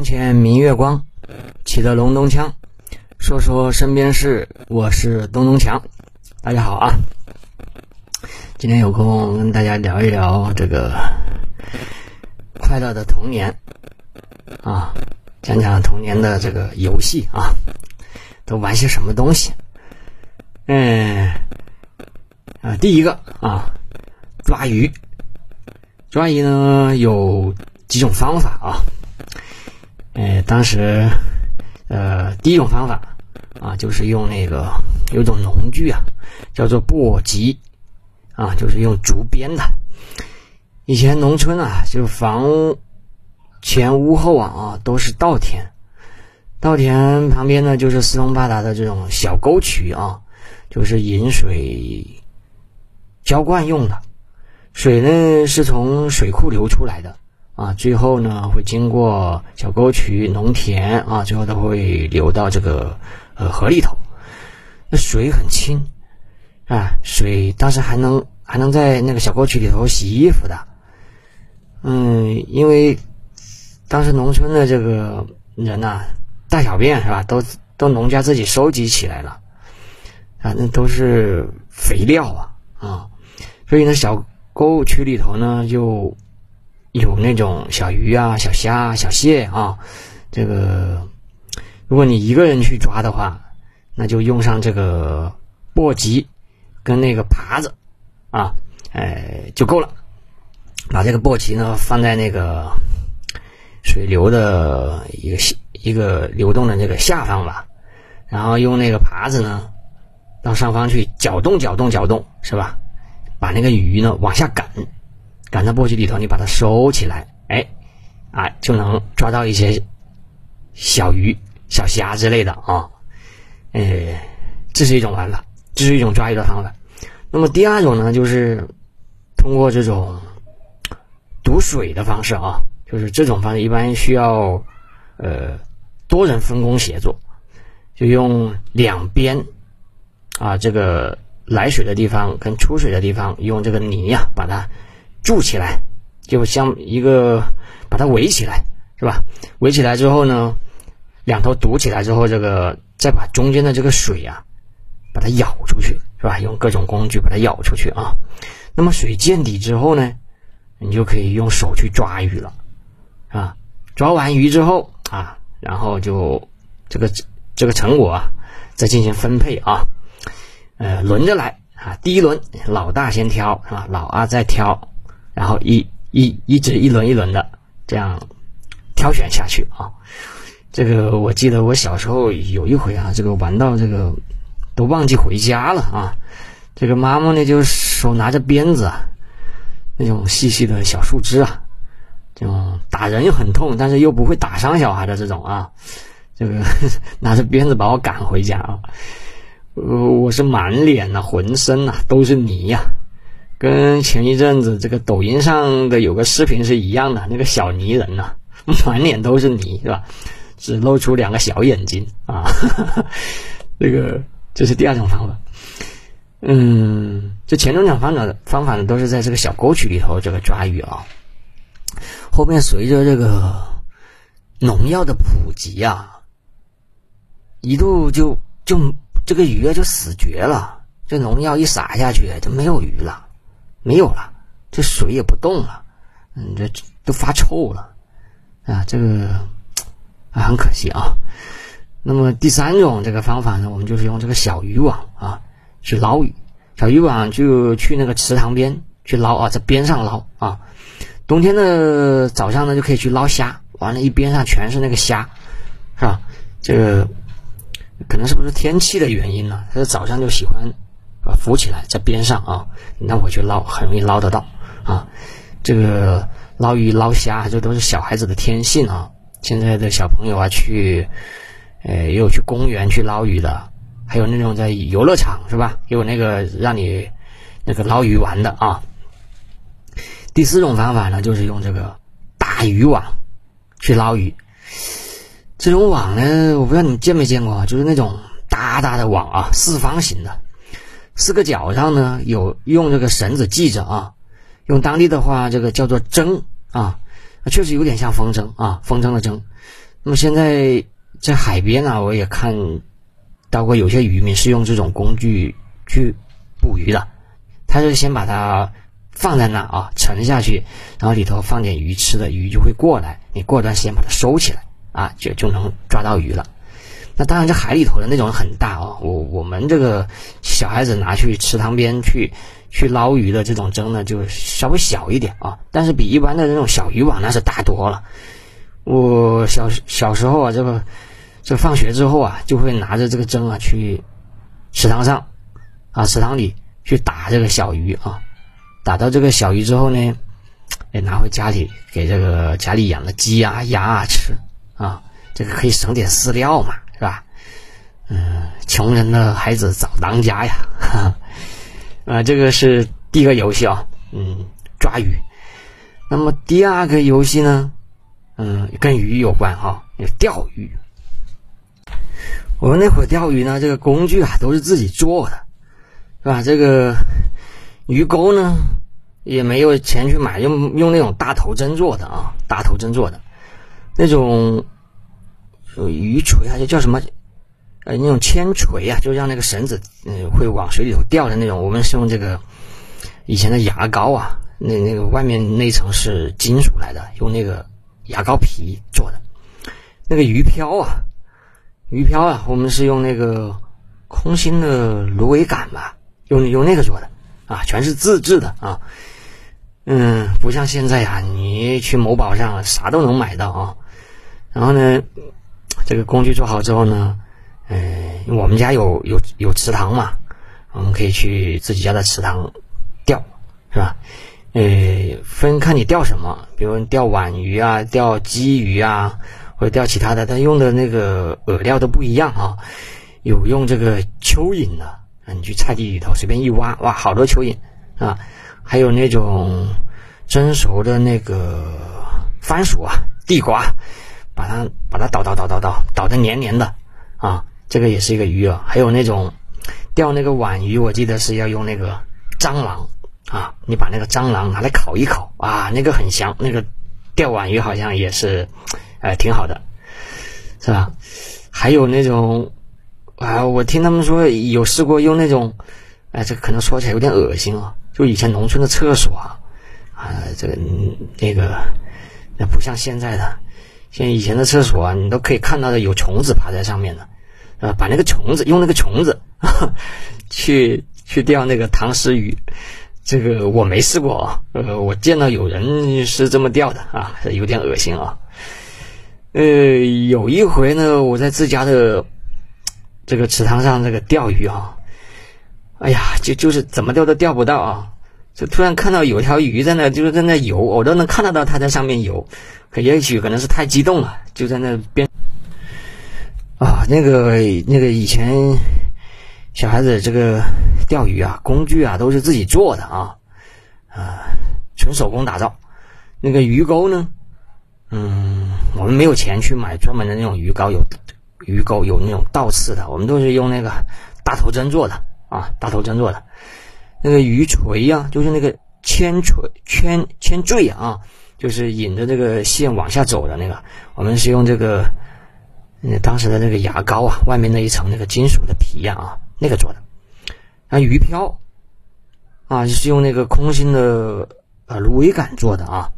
床前明月光，起得隆咚锵。说说身边事，我是东东强。大家好啊！今天有空跟大家聊一聊这个快乐的童年啊，讲讲童年的这个游戏啊，都玩些什么东西？嗯啊，第一个啊，抓鱼。抓鱼呢有几种方法啊？呃，当时，呃，第一种方法啊，就是用那个有种农具啊，叫做簸箕啊，就是用竹编的。以前农村啊，就房前屋后啊啊都是稻田，稻田旁边呢就是四通八达的这种小沟渠啊，就是引水浇灌用的。水呢是从水库流出来的。啊，最后呢会经过小沟渠、农田啊，最后都会流到这个呃河里头。那水很清啊，水当时还能还能在那个小沟渠里头洗衣服的。嗯，因为当时农村的这个人呐，大小便是吧，都都农家自己收集起来了啊，那都是肥料啊啊，所以呢，小沟渠里头呢就。有那种小鱼啊、小虾、小蟹啊，这个如果你一个人去抓的话，那就用上这个簸箕跟那个耙子啊，哎就够了。把这个簸箕呢放在那个水流的一个一个流动的这个下方吧，然后用那个耙子呢到上方去搅动、搅动、搅动，是吧？把那个鱼呢往下赶。赶到簸箕里头，你把它收起来，哎，啊，就能抓到一些小鱼、小虾之类的啊，哎，这是一种玩法，这是一种抓鱼的方法。那么第二种呢，就是通过这种堵水的方式啊，就是这种方式一般需要呃多人分工协作，就用两边啊这个来水的地方跟出水的地方用这个泥呀把它。筑起来，就像一个把它围起来，是吧？围起来之后呢，两头堵起来之后，这个再把中间的这个水啊，把它舀出去，是吧？用各种工具把它舀出去啊。那么水见底之后呢，你就可以用手去抓鱼了，啊，抓完鱼之后啊，然后就这个这个成果啊，再进行分配啊，呃，轮着来啊。第一轮老大先挑，是吧？老二再挑。然后一一一直一轮一轮的这样挑选下去啊，这个我记得我小时候有一回啊，这个玩到这个都忘记回家了啊，这个妈妈呢就手拿着鞭子啊，那种细细的小树枝啊，这种打人又很痛，但是又不会打伤小孩的这种啊，这个 拿着鞭子把我赶回家啊，呃，我是满脸呐，浑身呐都是泥呀。跟前一阵子这个抖音上的有个视频是一样的，那个小泥人呐，满脸都是泥，是吧？只露出两个小眼睛啊。这个这是第二种方法。嗯，这前两种方法方法呢，都是在这个小沟渠里头这个抓鱼啊。后面随着这个农药的普及啊，一度就就这个鱼啊就死绝了。这农药一撒下去，就没有鱼了。没有了，这水也不动了，嗯，这都发臭了，啊，这个啊很可惜啊。那么第三种这个方法呢，我们就是用这个小渔网啊去捞鱼，小渔网就去那个池塘边去捞啊，在边上捞啊。冬天的早上呢，就可以去捞虾，完了，一边上全是那个虾，是吧？这个可能是不是天气的原因呢？他早上就喜欢。啊，浮起来在边上啊，那我去捞，很容易捞得到啊。这个捞鱼捞虾，这都是小孩子的天性啊。现在的小朋友啊，去，呃，也有去公园去捞鱼的，还有那种在游乐场是吧？有那个让你那个捞鱼玩的啊。第四种方法呢，就是用这个大渔网去捞鱼。这种网呢，我不知道你见没见过，就是那种大大的网啊，四方形的。四个角上呢有用这个绳子系着啊，用当地的话这个叫做筝啊，确实有点像风筝啊，风筝的筝。那么现在在海边呢，我也看到过有些渔民是用这种工具去捕鱼的，他是先把它放在那啊沉下去，然后里头放点鱼吃的，鱼就会过来，你过段时间把它收起来啊，就就能抓到鱼了。那当然，这海里头的那种很大哦，我我们这个小孩子拿去池塘边去去捞鱼的这种针呢，就稍微小一点啊，但是比一般的那种小渔网那是大多了。我小小时候啊，这个这放学之后啊，就会拿着这个针啊去池塘上啊池塘里去打这个小鱼啊，打到这个小鱼之后呢，哎拿回家里给这个家里养的鸡啊鸭啊吃啊，这个可以省点饲料嘛。是吧？嗯，穷人的孩子早当家呀！啊，这个是第一个游戏啊，嗯，抓鱼。那么第二个游戏呢，嗯，跟鱼有关哈，有钓鱼。我们那会儿钓鱼呢，这个工具啊都是自己做的，是吧？这个鱼钩呢也没有钱去买，用用那种大头针做的啊，大头针做的那种。鱼锤啊，就叫什么？呃，那种铅锤啊，就让那个绳子，嗯，会往水里头掉的那种。我们是用这个以前的牙膏啊，那那个外面那层是金属来的，用那个牙膏皮做的。那个鱼漂啊，鱼漂啊，我们是用那个空心的芦苇杆吧，用用那个做的啊，全是自制的啊。嗯，不像现在呀，你去某宝上啥都能买到啊。然后呢？这个工具做好之后呢，嗯，我们家有有有池塘嘛，我们可以去自己家的池塘钓，是吧？呃，分看你钓什么，比如钓皖鱼啊，钓鲫鱼啊，或者钓其他的，它用的那个饵料都不一样啊。有用这个蚯蚓的，你去菜地里头随便一挖，哇，好多蚯蚓啊！还有那种蒸熟的那个番薯啊，地瓜。把它把它捣捣捣捣捣捣的黏黏的，啊，这个也是一个鱼啊。还有那种钓那个皖鱼，我记得是要用那个蟑螂啊，你把那个蟑螂拿来烤一烤啊，那个很香。那个钓皖鱼好像也是，呃，挺好的，是吧？还有那种啊，我听他们说有试过用那种，哎，这可能说起来有点恶心啊，就以前农村的厕所啊，啊，这个那个那不像现在的。像以前的厕所啊，你都可以看到的有虫子爬在上面的，啊，把那个虫子用那个虫子 去去钓那个塘虱鱼，这个我没试过啊，呃，我见到有人是这么钓的啊，有点恶心啊。呃，有一回呢，我在自家的这个池塘上这个钓鱼啊，哎呀，就就是怎么钓都钓不到啊。就突然看到有条鱼在那，就是在那游，我都能看得到它在上面游。可也许可能是太激动了，就在那边啊，那个那个以前小孩子这个钓鱼啊，工具啊都是自己做的啊啊，纯手工打造。那个鱼钩呢，嗯，我们没有钱去买专门的那种鱼钩，有鱼钩有那种倒刺的，我们都是用那个大头针做的啊，大头针做的。那个鱼锤呀，就是那个铅锤、铅铅坠啊，就是引着这个线往下走的那个。我们是用这个，嗯，当时的那个牙膏啊，外面那一层那个金属的皮呀啊，那个做的。那，鱼漂啊，是用那个空心的呃芦苇杆做的啊。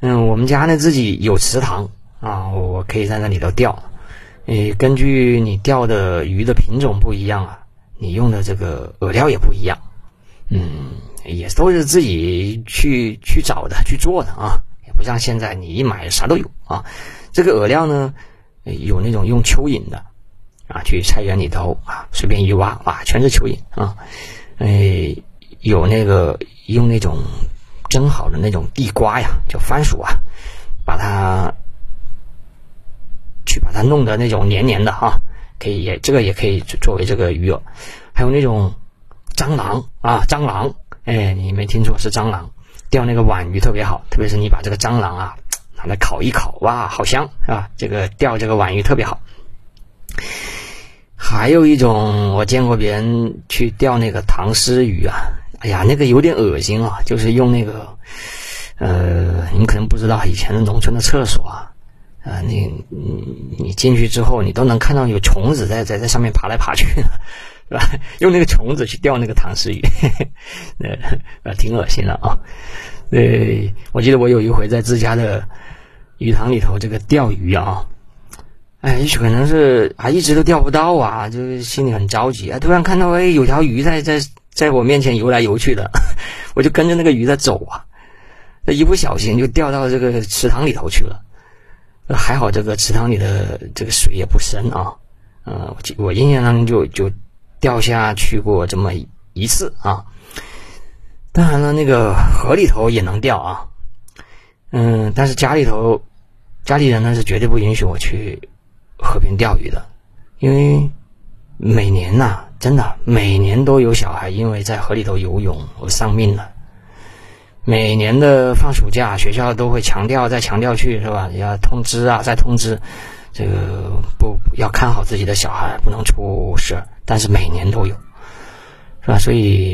嗯，我们家呢自己有池塘啊，我可以在那里头钓。诶，根据你钓的鱼的品种不一样啊。你用的这个饵料也不一样，嗯，也都是自己去去找的、去做的啊，也不像现在你一买啥都有啊。这个饵料呢，有那种用蚯蚓的啊，去菜园里头啊，随便一挖，哇，全是蚯蚓啊。哎，有那个用那种蒸好的那种地瓜呀，叫番薯啊，把它去把它弄得那种黏黏的哈。可以也这个也可以作为这个鱼饵，还有那种蟑螂啊，蟑螂，哎，你没听错，是蟑螂，钓那个皖鱼特别好，特别是你把这个蟑螂啊拿来烤一烤，哇，好香啊？这个钓这个皖鱼特别好。还有一种我见过别人去钓那个塘虱鱼啊，哎呀，那个有点恶心啊，就是用那个，呃，你们可能不知道以前的农村的厕所啊，啊，你你你进去之后，你都能看到有虫子在在在上面爬来爬去，是吧？用那个虫子去钓那个塘丝鱼，呃，挺恶心的啊。呃，我记得我有一回在自家的鱼塘里头这个钓鱼啊，哎，也许可能是还一直都钓不到啊，就是心里很着急啊。突然看到哎有条鱼在在在我面前游来游去的，我就跟着那个鱼在走啊，一不小心就掉到这个池塘里头去了。还好这个池塘里的这个水也不深啊，呃，我我印象当中就就掉下去过这么一次啊。当然了，那个河里头也能钓啊，嗯，但是家里头家里人呢是绝对不允许我去河边钓鱼的，因为每年呐，真的每年都有小孩因为在河里头游泳而丧命了。每年的放暑假，学校都会强调再强调去，是吧？要通知啊，再通知，这个不要看好自己的小孩，不能出事。但是每年都有，是吧？所以，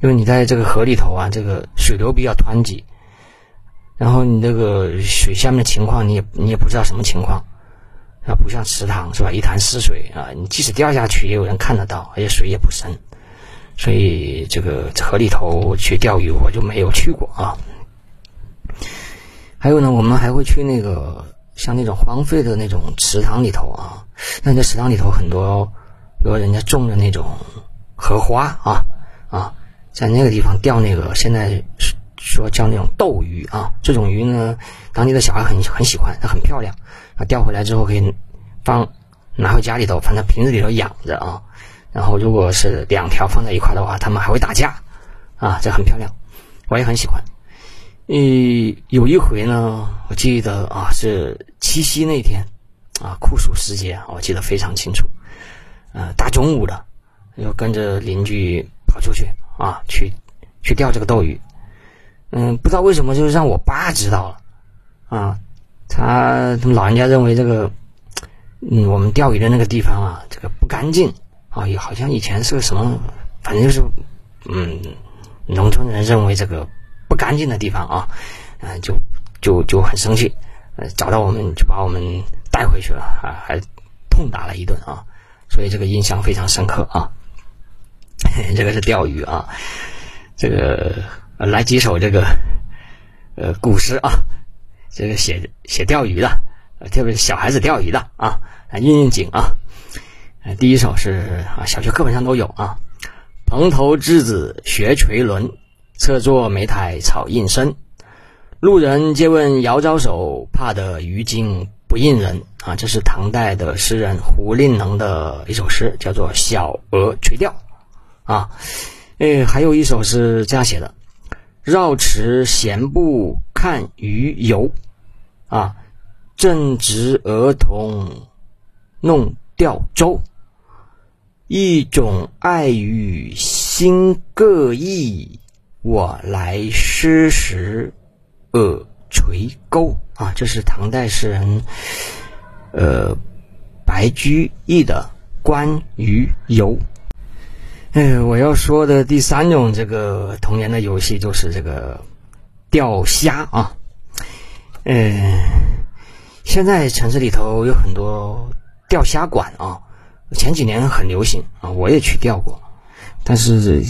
因为你在这个河里头啊，这个水流比较湍急，然后你这个水下面的情况，你也你也不知道什么情况，啊，不像池塘是吧？一潭死水啊，你即使掉下去，也有人看得到，而且水也不深。所以这个河里头去钓鱼，我就没有去过啊。还有呢，我们还会去那个像那种荒废的那种池塘里头啊。那在池塘里头很多，比如人家种的那种荷花啊啊，在那个地方钓那个，现在说叫那种斗鱼啊。这种鱼呢，当地的小孩很很喜欢，它很漂亮啊。钓回来之后可以放拿回家里头，放在瓶子里头养着啊。然后，如果是两条放在一块的话，它们还会打架，啊，这很漂亮，我也很喜欢。嗯，有一回呢，我记得啊，是七夕那天，啊，酷暑时节，我记得非常清楚。呃，大中午的，又跟着邻居跑出去啊，去去钓这个斗鱼。嗯，不知道为什么，就让我爸知道了，啊，他他们老人家认为这个，嗯，我们钓鱼的那个地方啊，这个不干净。啊，也好像以前是个什么，反正就是，嗯，农村人认为这个不干净的地方啊，嗯，就就就很生气，呃，找到我们就把我们带回去了啊，还痛打了一顿啊，所以这个印象非常深刻啊。这个是钓鱼啊，这个来几首这个呃古诗啊，这个写写钓鱼的，特别是小孩子钓鱼的啊，来应应景啊。第一首是啊，小学课本上都有啊。蓬头稚子学垂纶，侧坐莓苔草映身。路人借问遥招手，怕得鱼惊不应人啊。这是唐代的诗人胡令能的一首诗，叫做《小娥垂钓》啊。诶，还有一首是这样写的：绕池闲步看鱼游啊，正值儿童弄钓舟。一种爱与心各异，我来诗时耳垂钩啊！这是唐代诗人呃白居易的《关于游》。哎，我要说的第三种这个童年的游戏就是这个钓虾啊。嗯，现在城市里头有很多钓虾馆啊。前几年很流行啊，我也去钓过，但是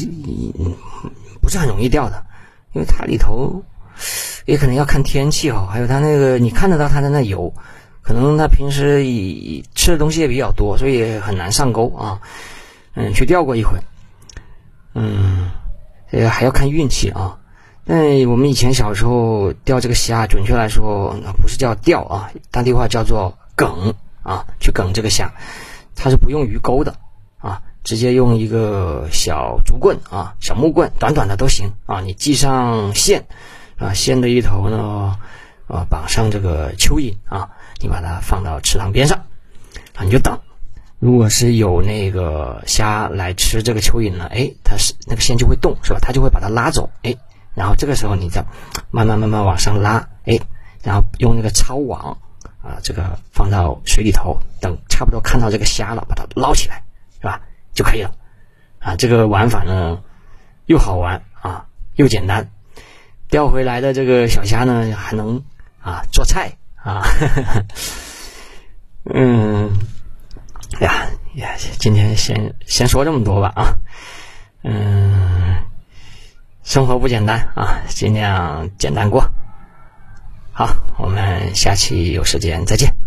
不是很容易钓的，因为它里头也可能要看天气哈，还有它那个你看得到它在那游，可能它平时吃的东西也比较多，所以很难上钩啊。嗯，去钓过一回，嗯，呃还要看运气啊。那我们以前小时候钓这个虾，准确来说那不是叫钓啊，当地话叫做梗啊，去梗这个虾。它是不用鱼钩的啊，直接用一个小竹棍啊，小木棍，短短的都行啊。你系上线啊，线的一头呢，啊，绑上这个蚯蚓啊，你把它放到池塘边上啊，你就等。如果是有那个虾来吃这个蚯蚓呢，哎，它是那个线就会动，是吧？它就会把它拉走，哎，然后这个时候你再慢慢慢慢往上拉，哎，然后用那个抄网。啊这个放到水里头等差不多看到这个虾了把它捞起来是吧？就可以了。啊这个玩法呢又好玩啊又简单。钓回来的这个小虾呢还能啊做菜啊哈哈哈嗯呀呀今天先先说这么多吧啊嗯生活不简单啊尽量简单过。好我们下期有时间再见。